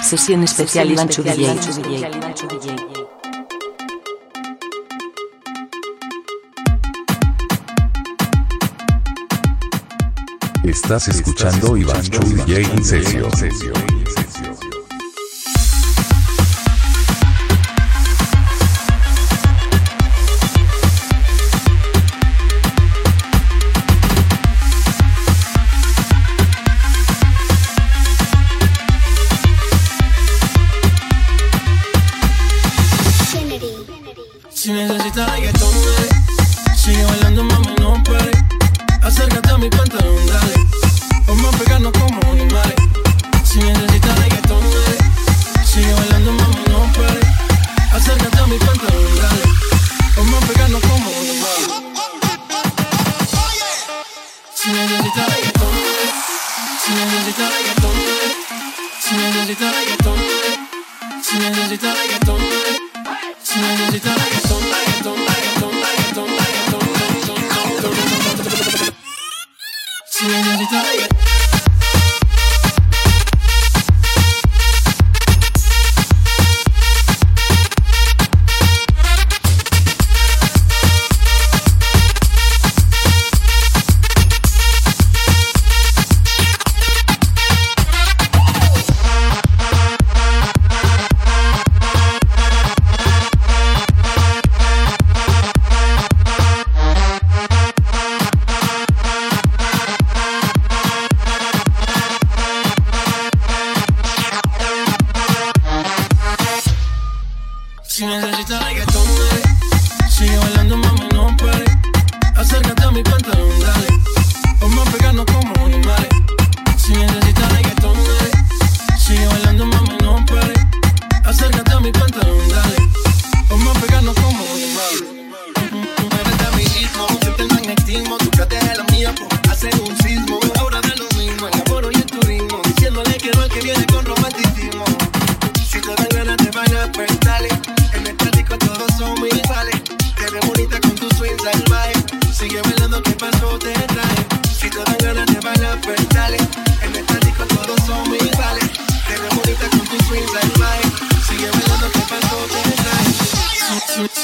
Sesión especial Iván Chubillay. Estás escuchando Iván Chubillay en sesión.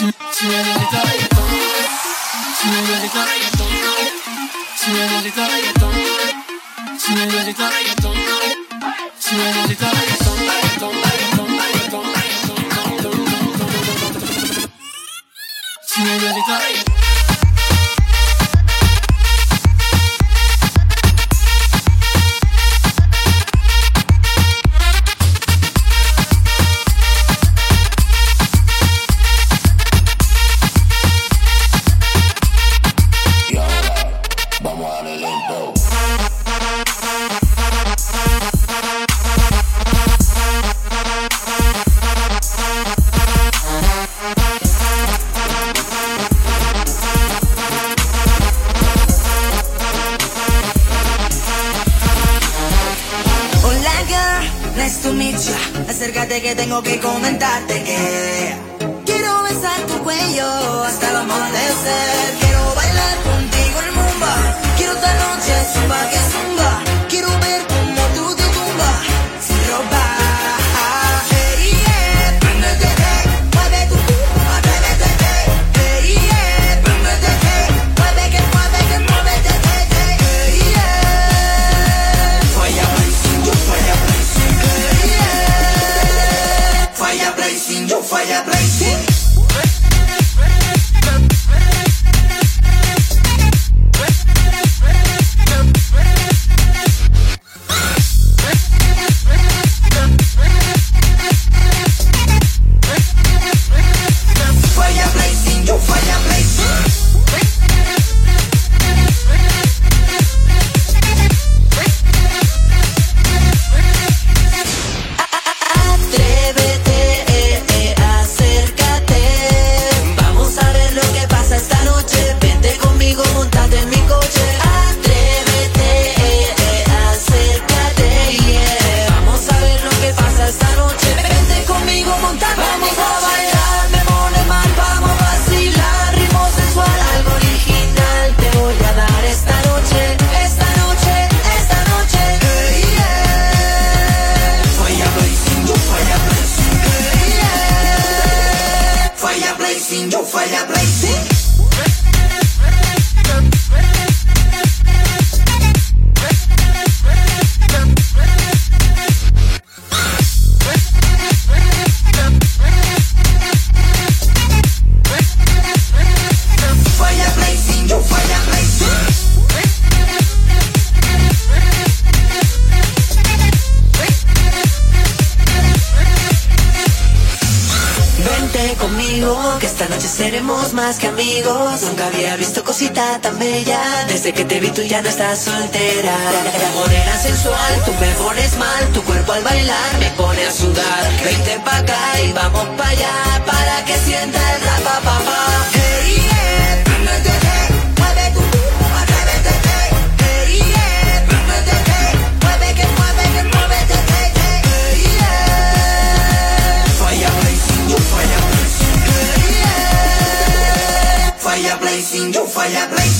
Si me dedico a reggaetón, si me dedico a reggaetón, más que amigos. Nunca había visto cosita tan bella. Desde que te vi tú ya no estás soltera. Morena sensual, tú me pones mal. Tu cuerpo al bailar me pone a sudar. Vente pa' acá y vamos pa' allá. Para que sienta el rapa papá. Sim, eu fire blazing.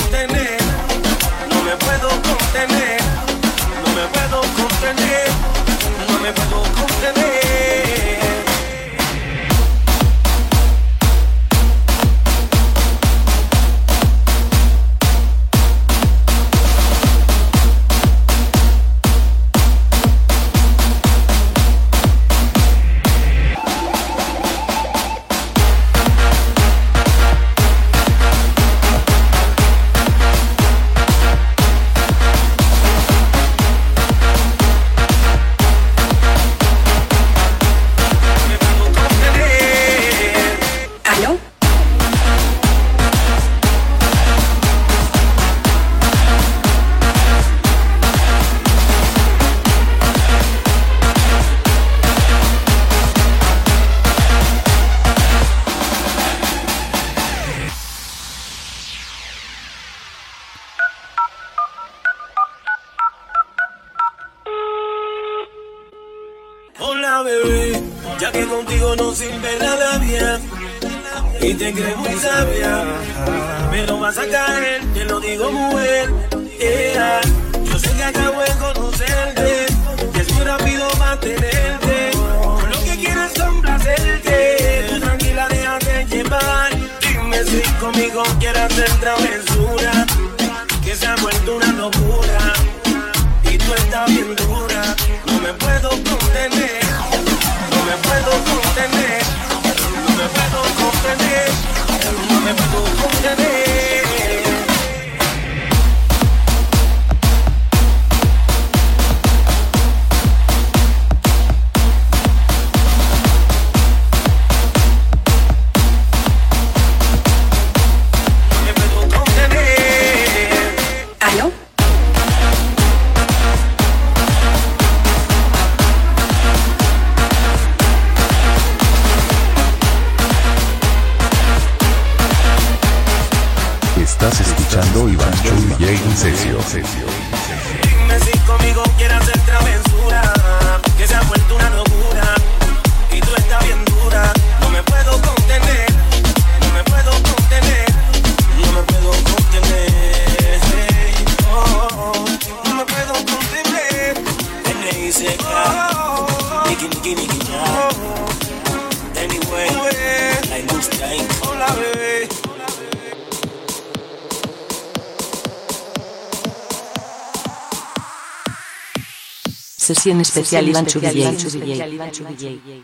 Edición especial Iván Chubillay.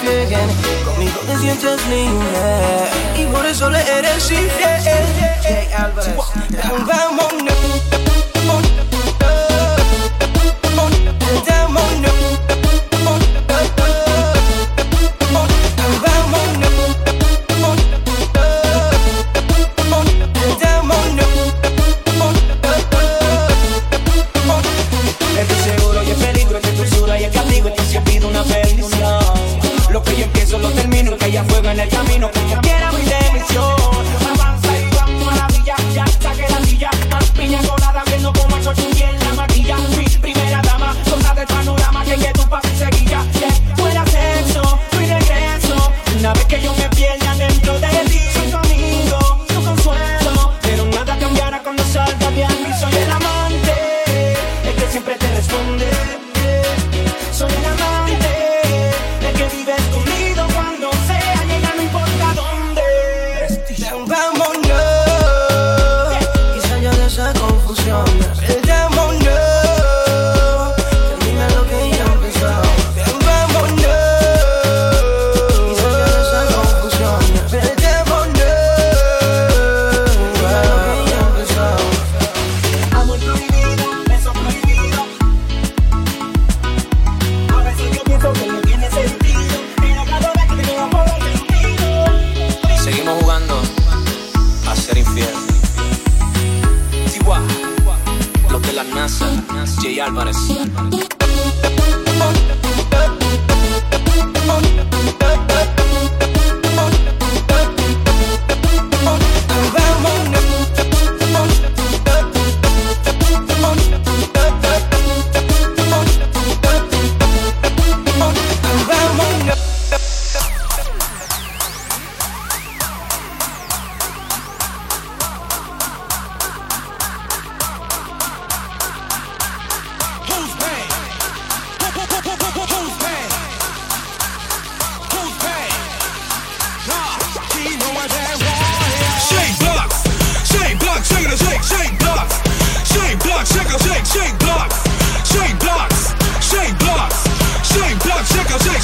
desplieguen. Conmigo te sientes libre y por eso le eres infiel. Jay Álvarez,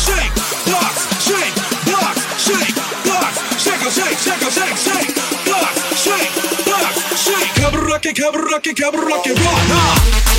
shake, blocks, shake, blocks, shake, rock, shake, shake, shake, shake, shake, blocks, shake, blocks, shake, cabraki, cabraki, cabraki, rock.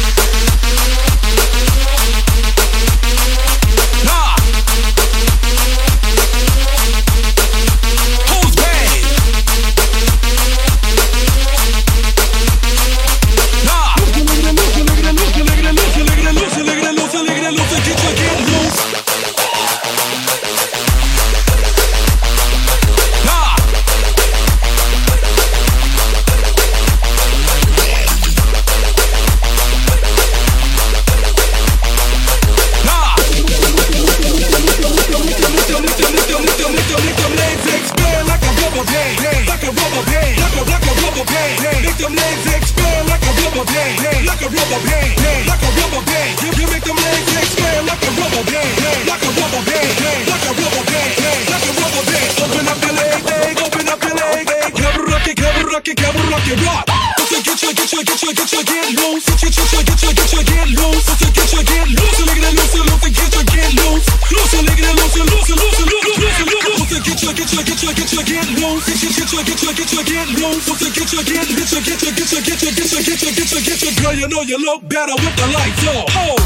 motherfucker, get your get, get your get your get your get your get your get your get your get your girl. You know you look better with the lights on. Oh.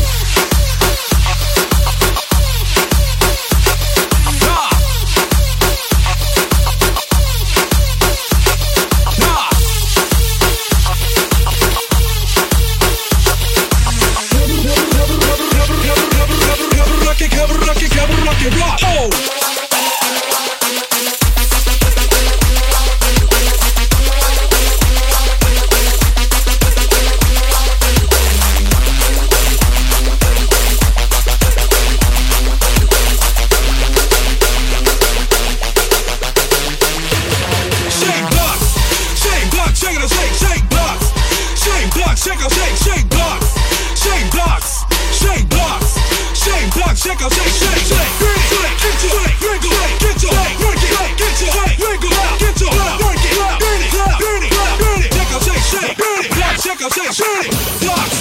Shoot it! Fuck!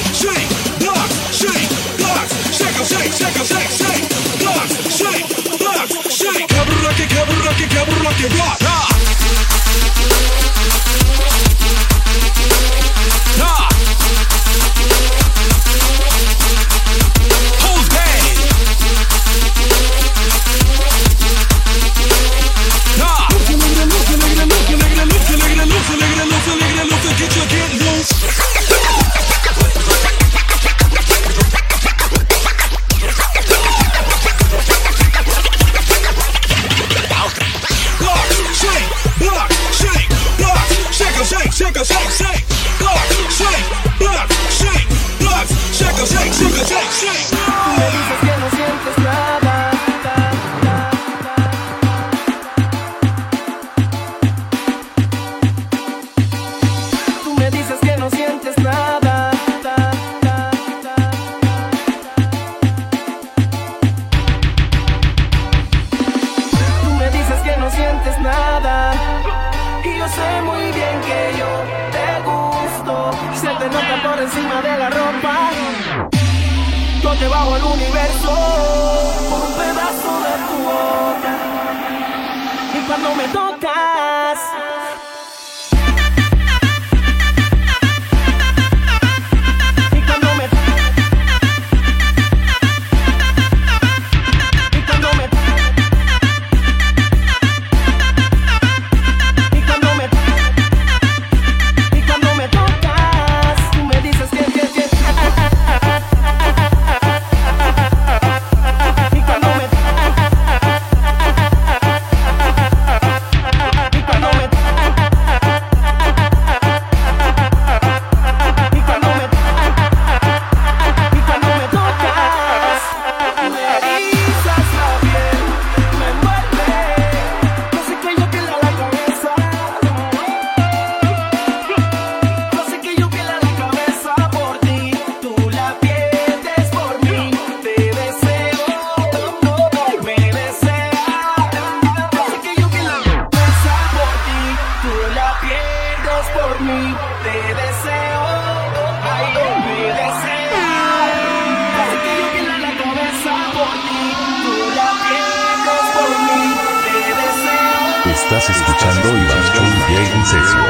Escuchando Iván Chun y Incesio.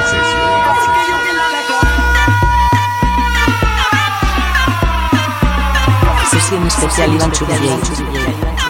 Sesión especial Iván Churriel.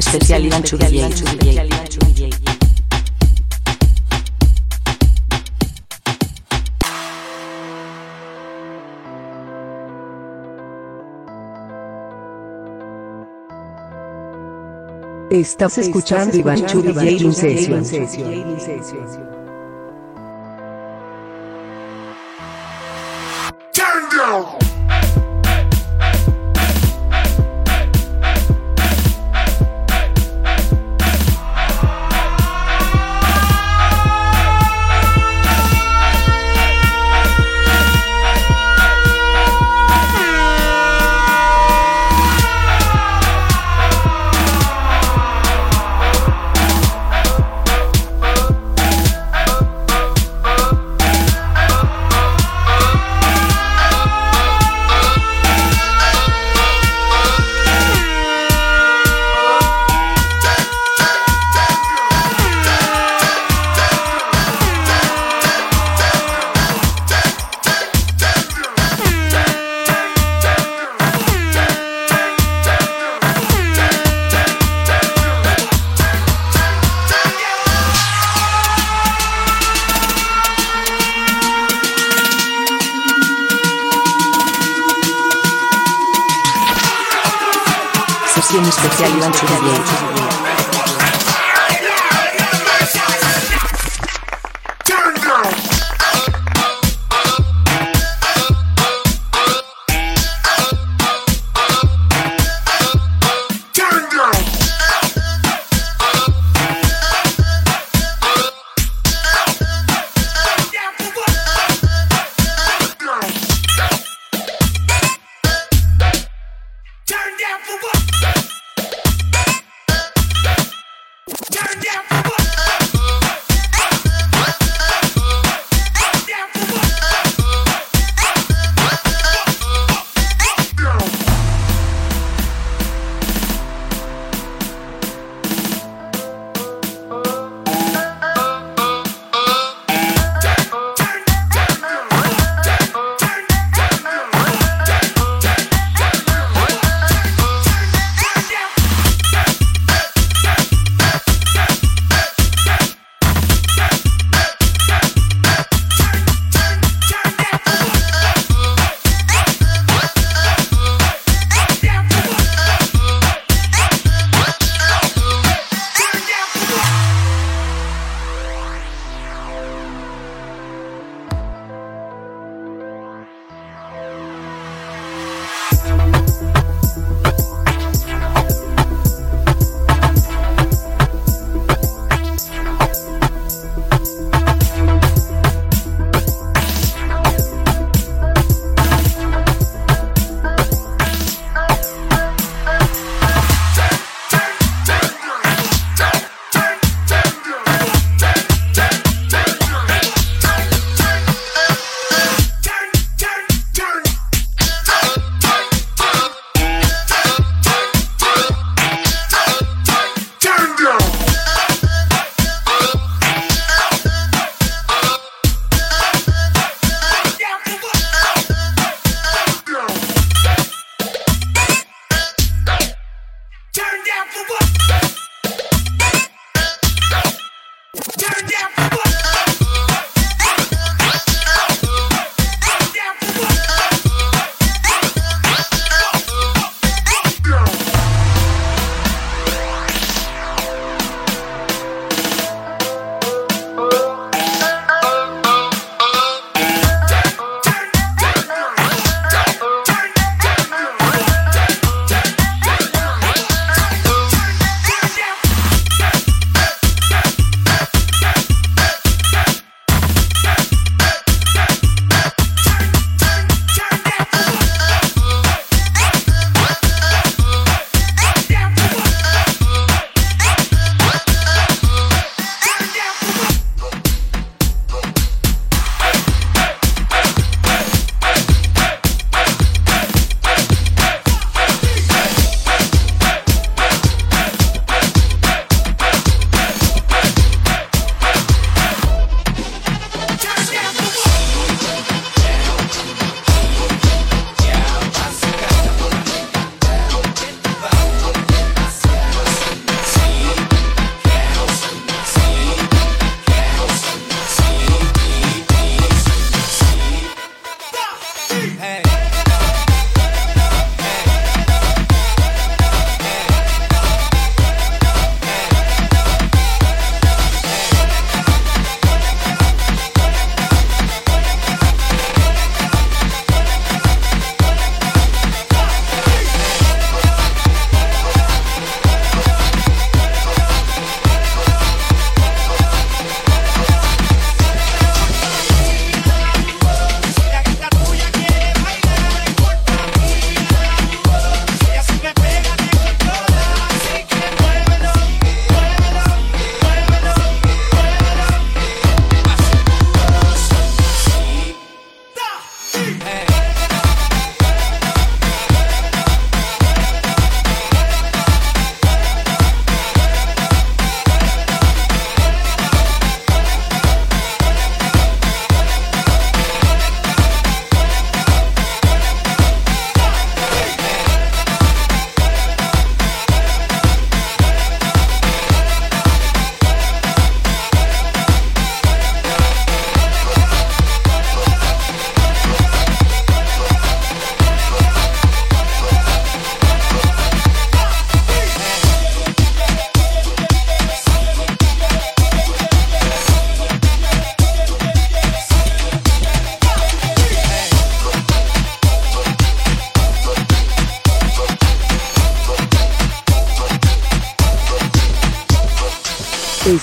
Sesión especial Iván Chu DJ. Estás escuchando Iván Chu DJ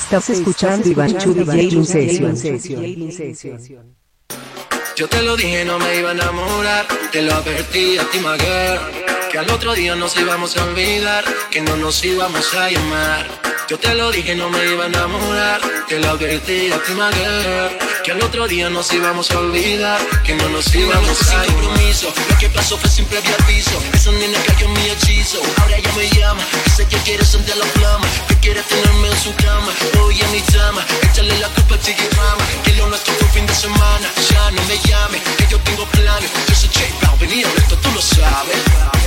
Estás escuchando Iván Chu DJ Session. Yo te lo dije, no me iba a enamorar. Te lo advertí a ti, my girl, Que al otro día nos íbamos a olvidar. Que no nos íbamos a llamar. Yo te lo dije, no me iba a enamorar. Te lo advertí a ti, my girl, Que al otro día nos íbamos a olvidar. Que no nos íbamos a llamar. compromiso. Lo que pasó fue sin previo aviso. Esa nena cayó en mi hechizo. Ahora ella me llama. Dice que quiere sentir la flama. Que quiere tenerme en su cama. Hoy en mi cama. Échale la culpa a Chiqui Rama. Que lo nuestro fue fin de semana. Ya no me llame. Que yo tengo planes. Yo soy J Balvin y esto tú lo sabes.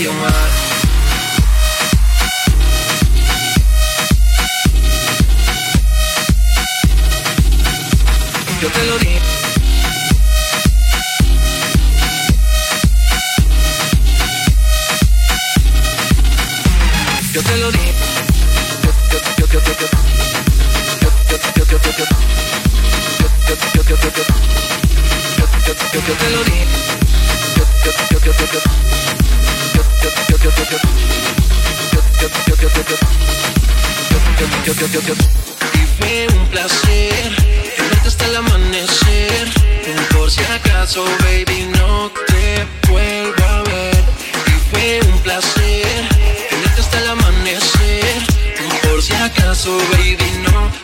Llamar. Yo te lo dije. Yo te lo dije. Yo, te lo dije. Yo, yo, yo, yo. Y fue un placer tenerte hasta el amanecer. Por si acaso, baby, no te vuelvo a ver. Y fue un placer tenerte hasta el amanecer. Por si acaso, baby, no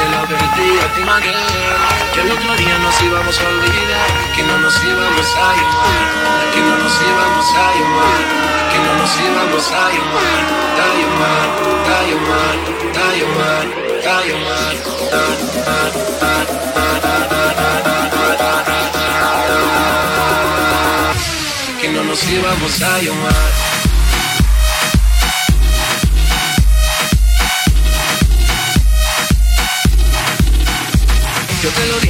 Te lo advertí a ti, Que al otro día nos íbamos a olvidar. Que no nos íbamos a llamar. Que no nos íbamos a llamar. Que no nos íbamos a llamar. A llamar, a llamar, a llamar, llamar, que no nos íbamos a llamar. Yo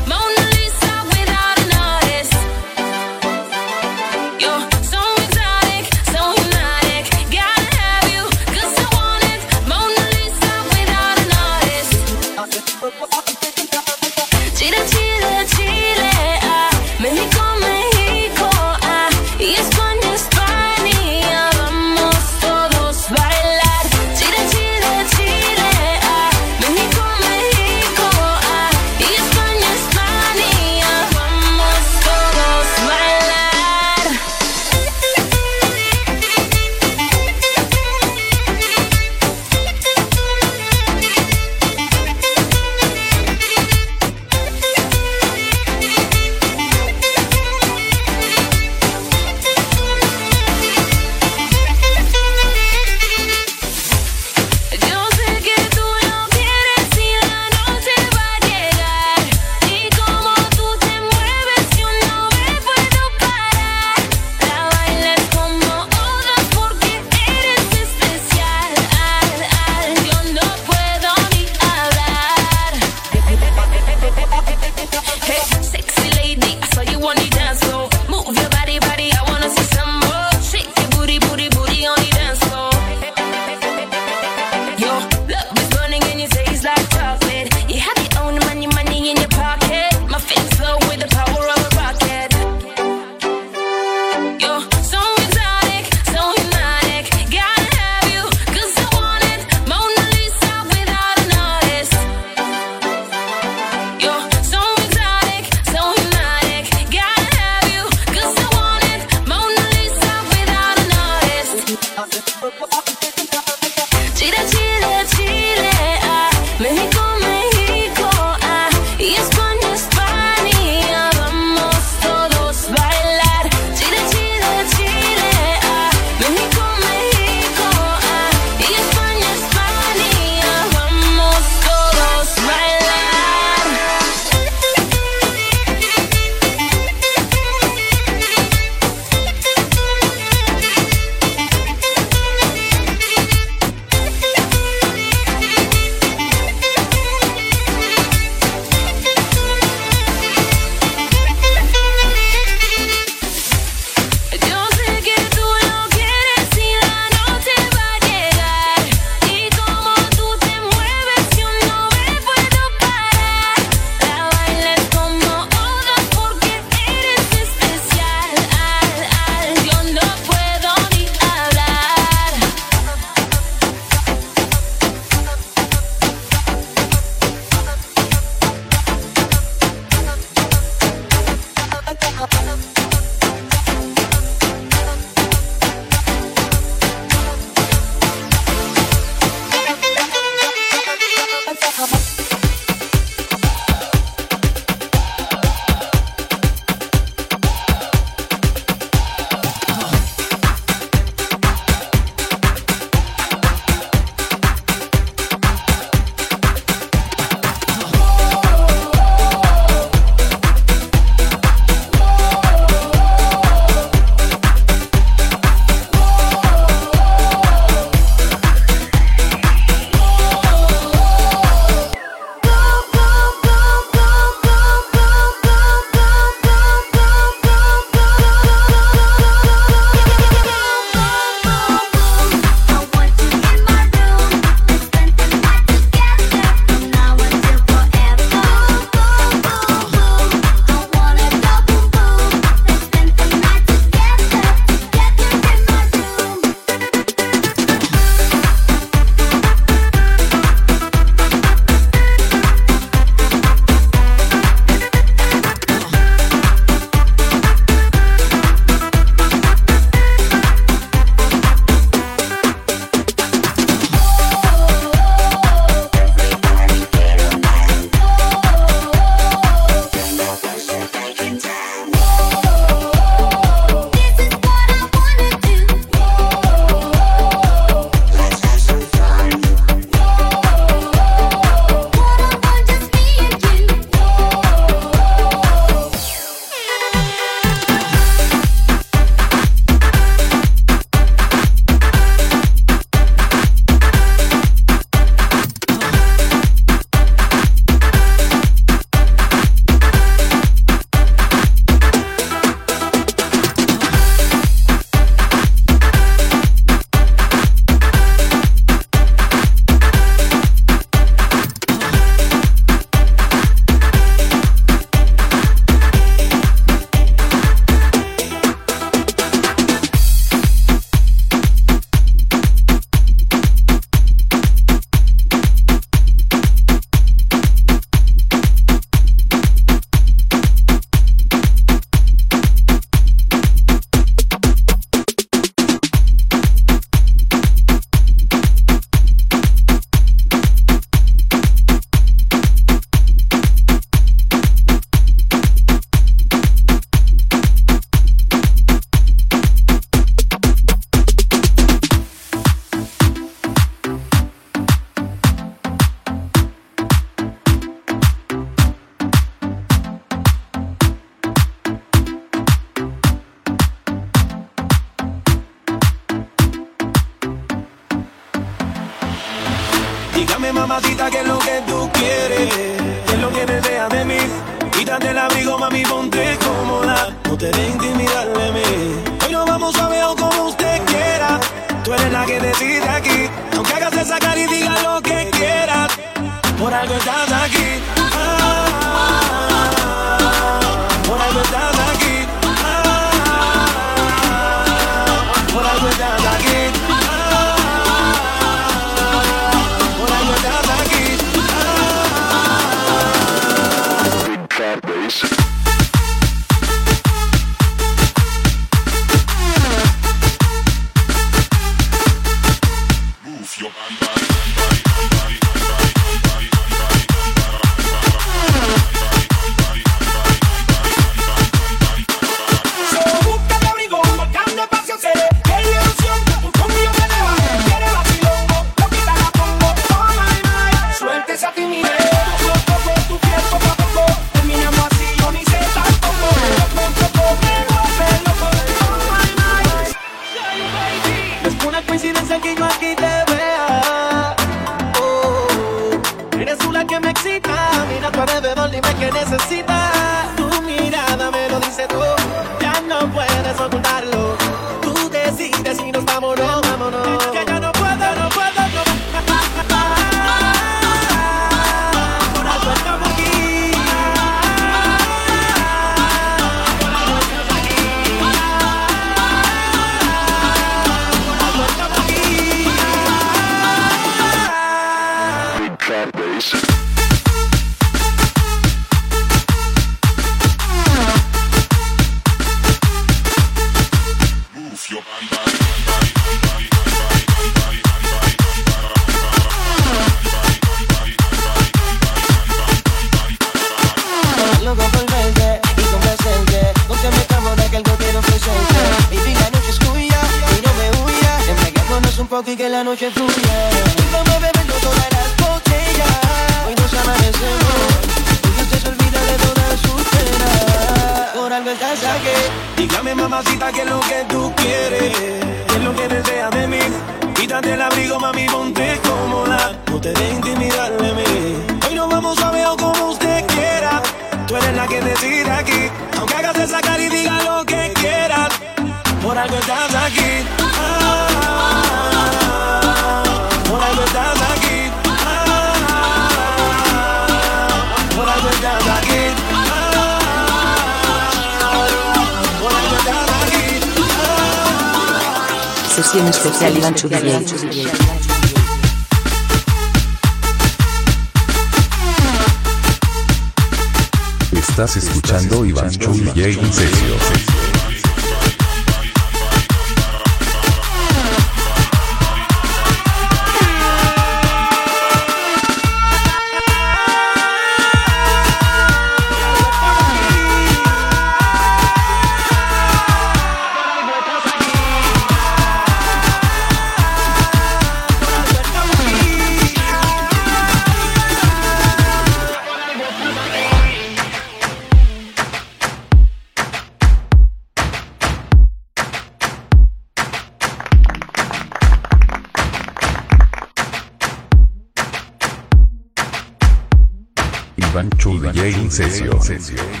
DJ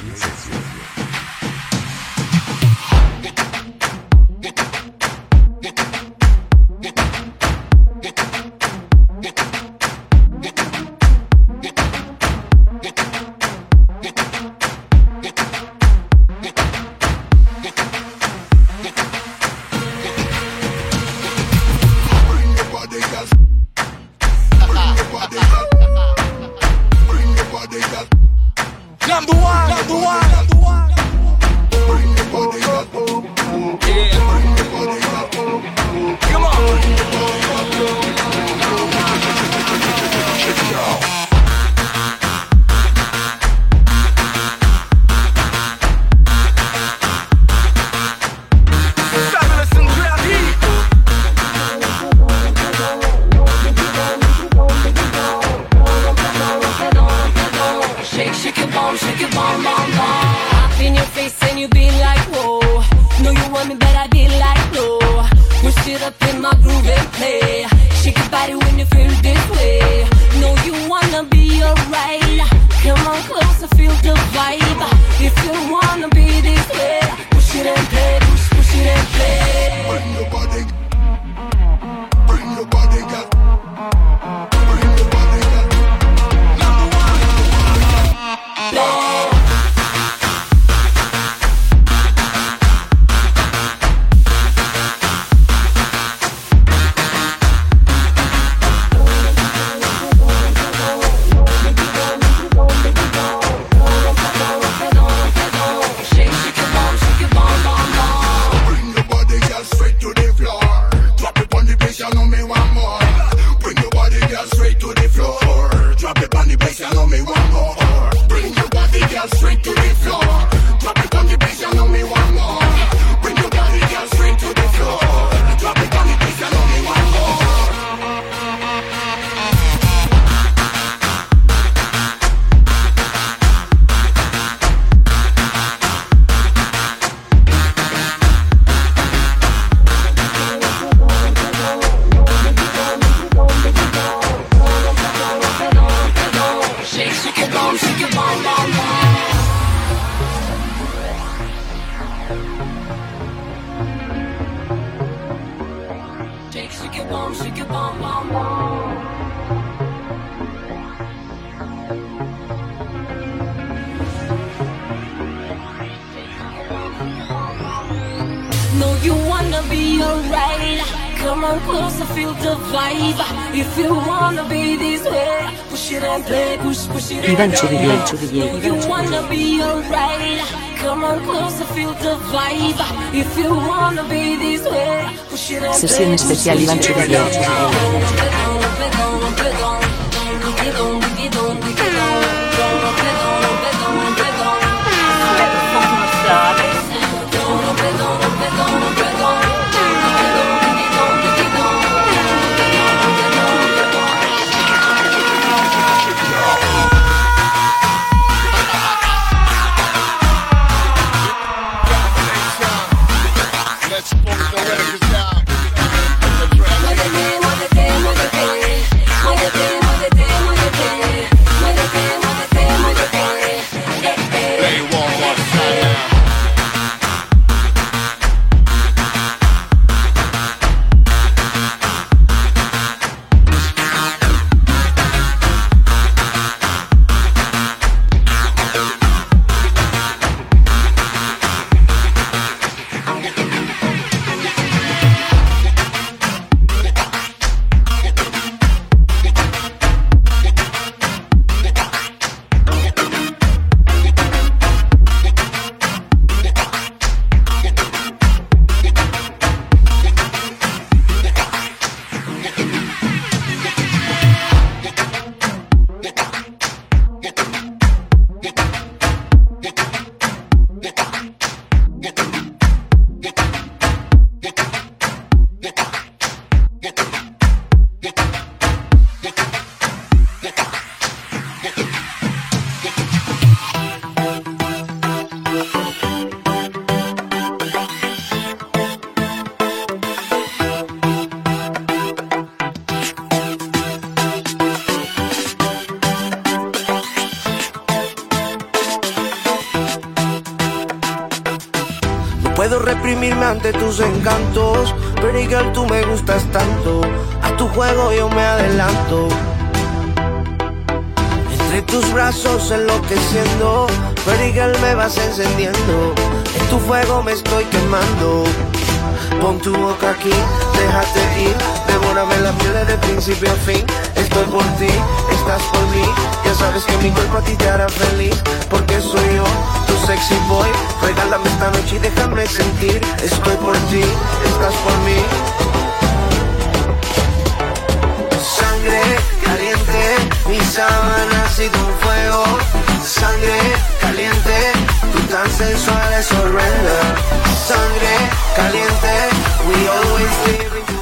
Grazie lancio di encantos, girl, tú me gustas tanto. A tu juego yo me adelanto. Entre tus brazos enloqueciendo, pero girl, me vas encendiendo. En tu fuego me estoy quemando. Pon tu boca aquí, déjate ir, devórame la piel de principio a fin. Estoy por ti, estás por mí. Ya sabes que mi cuerpo a ti te hará feliz, porque soy yo, tu sexy boy. Regálame esta noche y déjame sentir. Estoy por ti, estás por mí. Sangre caliente, mi sábana ha sido un fuego. Sangre caliente, tú tan sensual es horrenda. Sangre caliente, we always living together.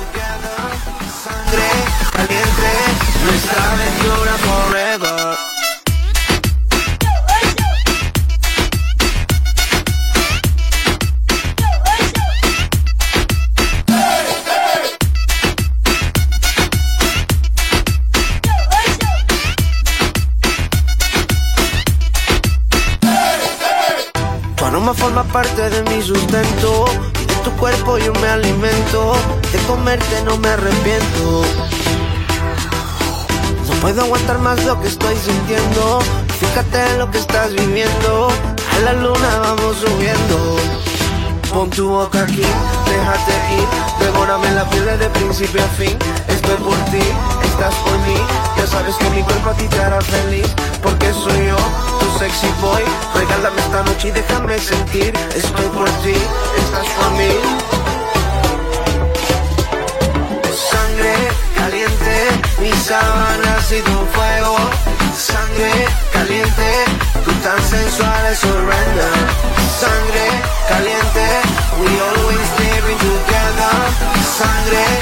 Sangre caliente, nuestra aventura forever. Tu aroma forma parte de mi sustento. Y de tu cuerpo yo me alimento. De comerte no me arrepiento. No puedo aguantar más lo que estoy sintiendo. Fíjate en lo que estás viviendo. A la luna vamos subiendo. Pon tu boca aquí, déjate ir. Devórame la piel de principio a fin. Estoy por ti, estás por mí. Ya sabes que mi cuerpo a ti te hará feliz. Porque soy yo, tu sexy boy. Regálame esta noche y déjame sentir. Estoy por ti, estás por mí. Caliente, mi sábana ha sido un fuego. Sangre caliente, tú tan sensual es horrenda. Sangre caliente, we always living together. Sangre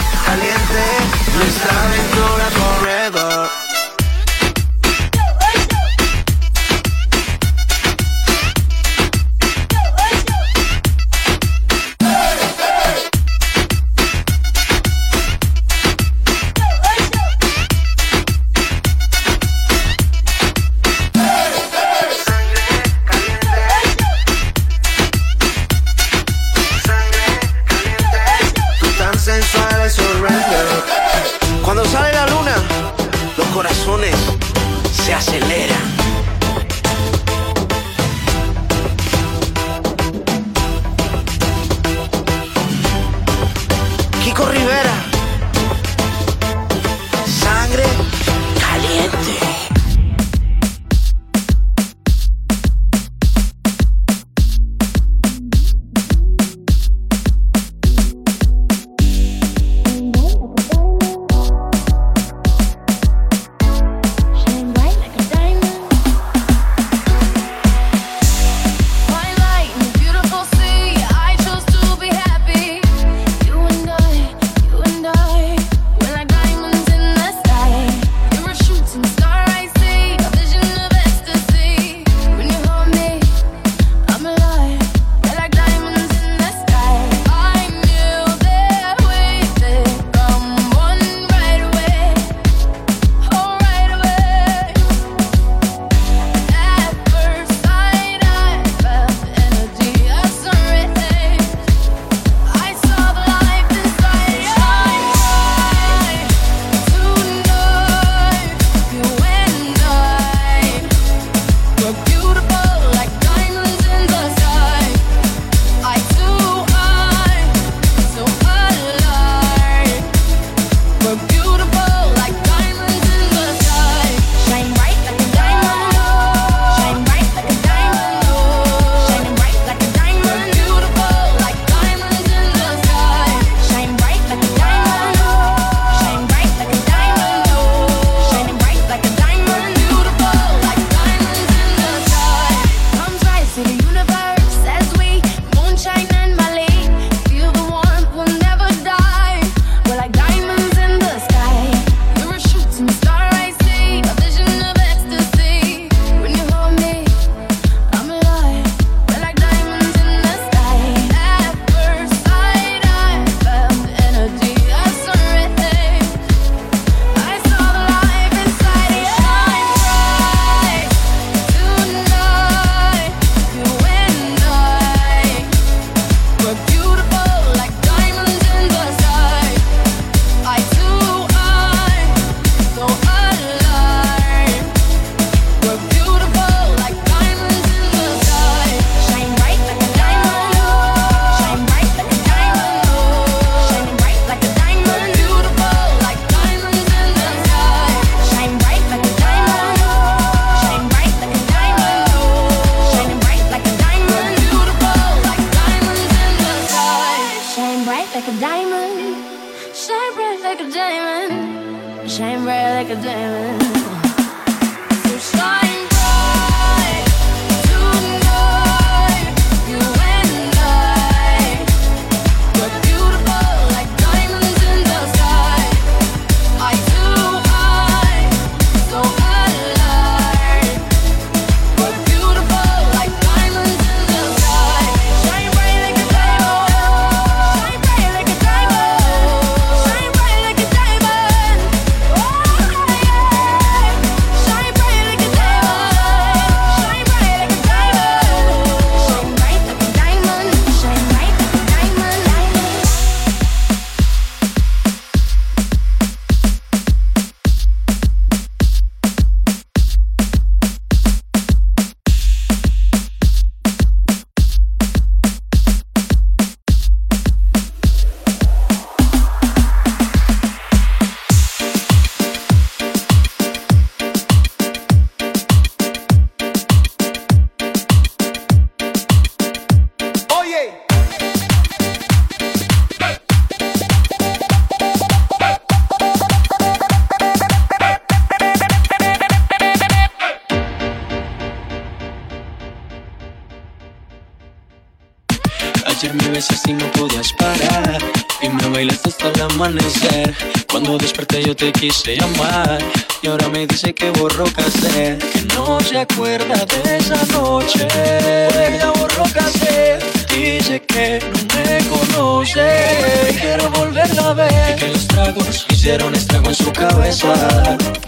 Cuando desperté yo te quise llamar y ahora me dice que borró cassette, que no se acuerda de esa noche. Ella borró cassette, dice que no me conoce. Quiero volverla a ver y que los tragos hicieron estrago en su cabeza.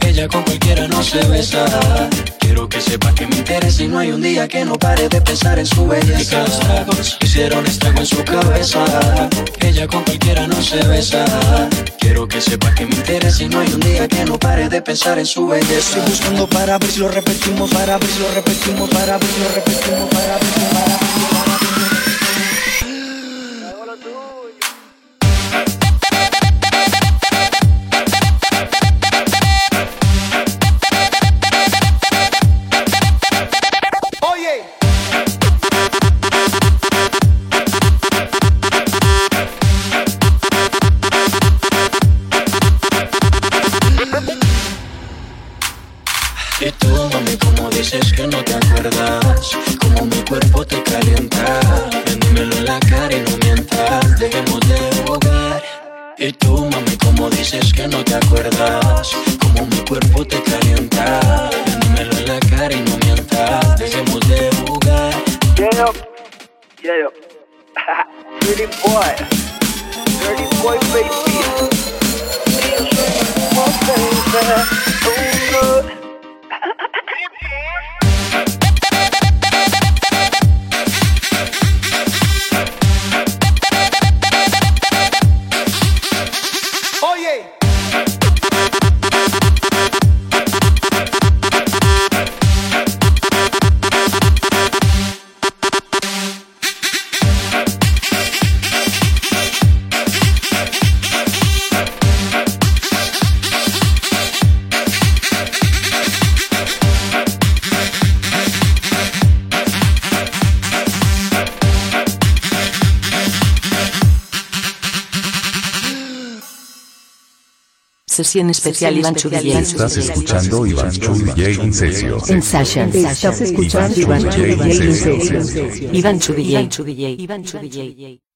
Ella con cualquiera no se besa. Quiero que sepa que me interesa y no hay un día que no pare de pensar en su belleza. los tragos hicieron estrago en su cabeza. Ella con cualquiera no se besa. Quiero que sepa que me interesa y no hay un día que no pare de pensar en su belleza. Estoy buscando para ver si lo repetimos, para ver si lo repetimos, para ver si lo repetimos, para ver si lo repetimos. Y tú, mami, como dices que no te acuerdas Como mi cuerpo te calienta. Dímelo en la cara y no mientas. Dejemos de jugar. Yeah, yeah. Dirty boy, dirty boy, baby, Sesión especial Iván. Estás escuchando Iván Chu DJ In Session. En. Estás escuchando Iván. Iván. Iván.